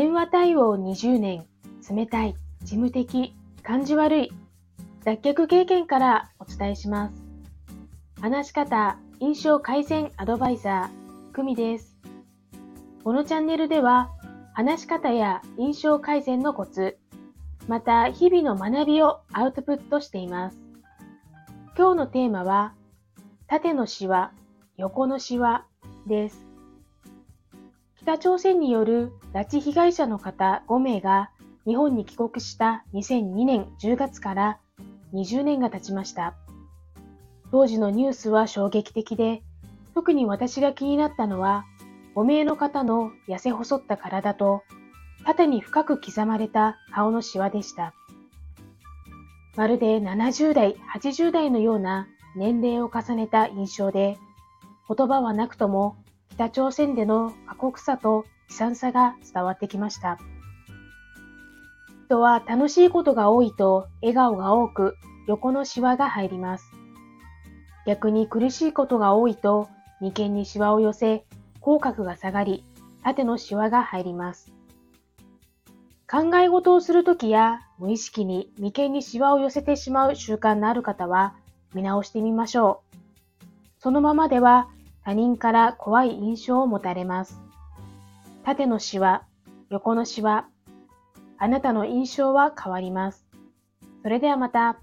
電話対応20年、冷たい、事務的、感じ悪い、脱却経験からお伝えします。話し方、印象改善アドバイザー、久美です。このチャンネルでは、話し方や印象改善のコツ、また日々の学びをアウトプットしています。今日のテーマは、縦のシワ、横のシワです。北朝鮮による拉致被害者の方5名が日本に帰国した2002年10月から20年が経ちました。当時のニュースは衝撃的で、特に私が気になったのは、5名の方の痩せ細った体と、縦に深く刻まれた顔のシワでした。まるで70代、80代のような年齢を重ねた印象で、言葉はなくとも北朝鮮での過酷さと悲惨さが伝わってきました。人は楽しいことが多いと笑顔が多く横のシワが入ります。逆に苦しいことが多いと眉間にシワを寄せ口角が下がり縦のシワが入ります。考え事をするときや無意識に眉間にシワを寄せてしまう習慣のある方は見直してみましょう。そのままでは他人から怖い印象を持たれます。縦のシワ、横のシワ、あなたの印象は変わります。それではまた。